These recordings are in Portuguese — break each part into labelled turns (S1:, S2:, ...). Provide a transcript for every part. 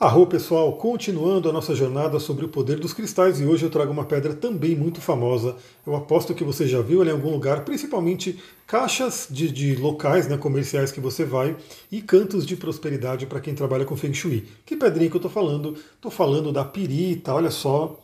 S1: Arro pessoal, continuando a nossa jornada sobre o poder dos cristais e hoje eu trago uma pedra também muito famosa. Eu aposto que você já viu ela em algum lugar, principalmente caixas de, de locais né, comerciais que você vai e cantos de prosperidade para quem trabalha com Feng Shui. Que pedrinha que eu estou falando? Estou falando da pirita, olha só,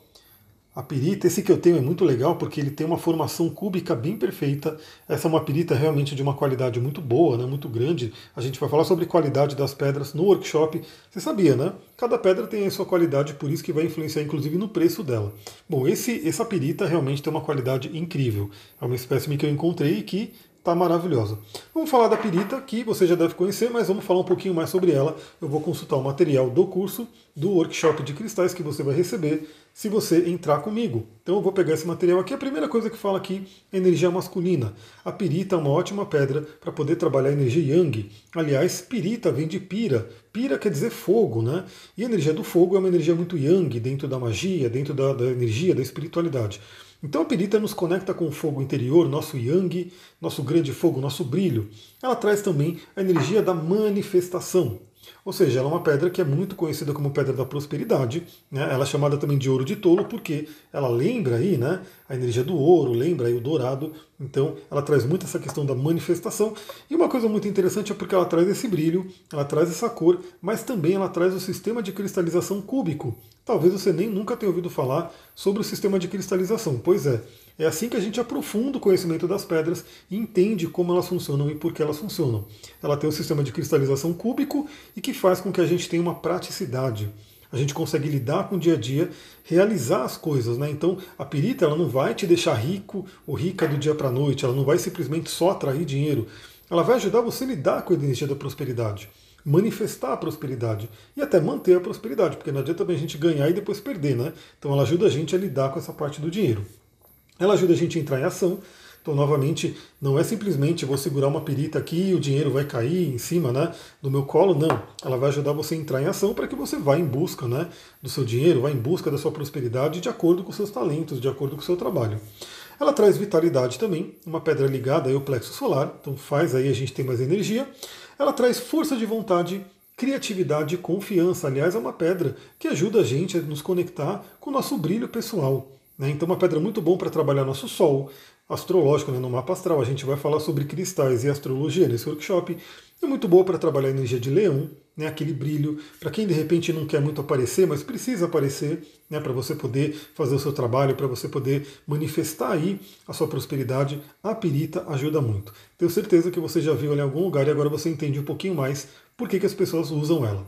S1: a pirita, esse que eu tenho é muito legal porque ele tem uma formação cúbica bem perfeita. Essa é uma pirita realmente de uma qualidade muito boa, né, muito grande. A gente vai falar sobre qualidade das pedras no workshop. Você sabia, né? Cada pedra tem a sua qualidade, por isso que vai influenciar inclusive no preço dela. Bom, esse, essa pirita realmente tem uma qualidade incrível. É uma espécime que eu encontrei que Tá maravilhosa. Vamos falar da pirita, que você já deve conhecer, mas vamos falar um pouquinho mais sobre ela. Eu vou consultar o material do curso, do workshop de cristais que você vai receber se você entrar comigo. Então eu vou pegar esse material aqui. A primeira coisa que fala aqui é energia masculina. A pirita é uma ótima pedra para poder trabalhar energia yang. Aliás, pirita vem de pira. Pira quer dizer fogo, né? E a energia do fogo é uma energia muito yang dentro da magia, dentro da, da energia, da espiritualidade. Então a pirita nos conecta com o fogo interior, nosso yang, nosso grande fogo, nosso brilho. Ela traz também a energia da manifestação. Ou seja, ela é uma pedra que é muito conhecida como pedra da prosperidade. Né? Ela é chamada também de ouro de tolo porque ela lembra aí, né, a energia do ouro, lembra aí o dourado. Então, ela traz muito essa questão da manifestação. E uma coisa muito interessante é porque ela traz esse brilho, ela traz essa cor, mas também ela traz o sistema de cristalização cúbico. Talvez você nem nunca tenha ouvido falar sobre o sistema de cristalização. Pois é, é assim que a gente aprofunda o conhecimento das pedras e entende como elas funcionam e por que elas funcionam. Ela tem um sistema de cristalização cúbico e que faz com que a gente tenha uma praticidade. A gente consegue lidar com o dia a dia, realizar as coisas, né? Então a perita ela não vai te deixar rico ou rica do dia para a noite, ela não vai simplesmente só atrair dinheiro. Ela vai ajudar você a lidar com a energia da prosperidade manifestar a prosperidade e até manter a prosperidade, porque não adianta também a gente ganhar e depois perder, né? Então ela ajuda a gente a lidar com essa parte do dinheiro. Ela ajuda a gente a entrar em ação. Então, novamente, não é simplesmente vou segurar uma perita aqui e o dinheiro vai cair em cima né, do meu colo, não. Ela vai ajudar você a entrar em ação para que você vá em busca né, do seu dinheiro, vá em busca da sua prosperidade de acordo com seus talentos, de acordo com o seu trabalho. Ela traz vitalidade também, uma pedra ligada ao plexo solar, então faz aí a gente ter mais energia. Ela traz força de vontade, criatividade e confiança. Aliás, é uma pedra que ajuda a gente a nos conectar com o nosso brilho pessoal. Né? Então, uma pedra muito bom para trabalhar nosso Sol, astrológico, né? no mapa astral. A gente vai falar sobre cristais e astrologia nesse workshop. É muito boa para trabalhar a energia de leão, né? aquele brilho. Para quem de repente não quer muito aparecer, mas precisa aparecer, né? para você poder fazer o seu trabalho, para você poder manifestar aí a sua prosperidade, a pirita ajuda muito. Tenho certeza que você já viu ela em algum lugar e agora você entende um pouquinho mais por que, que as pessoas usam ela.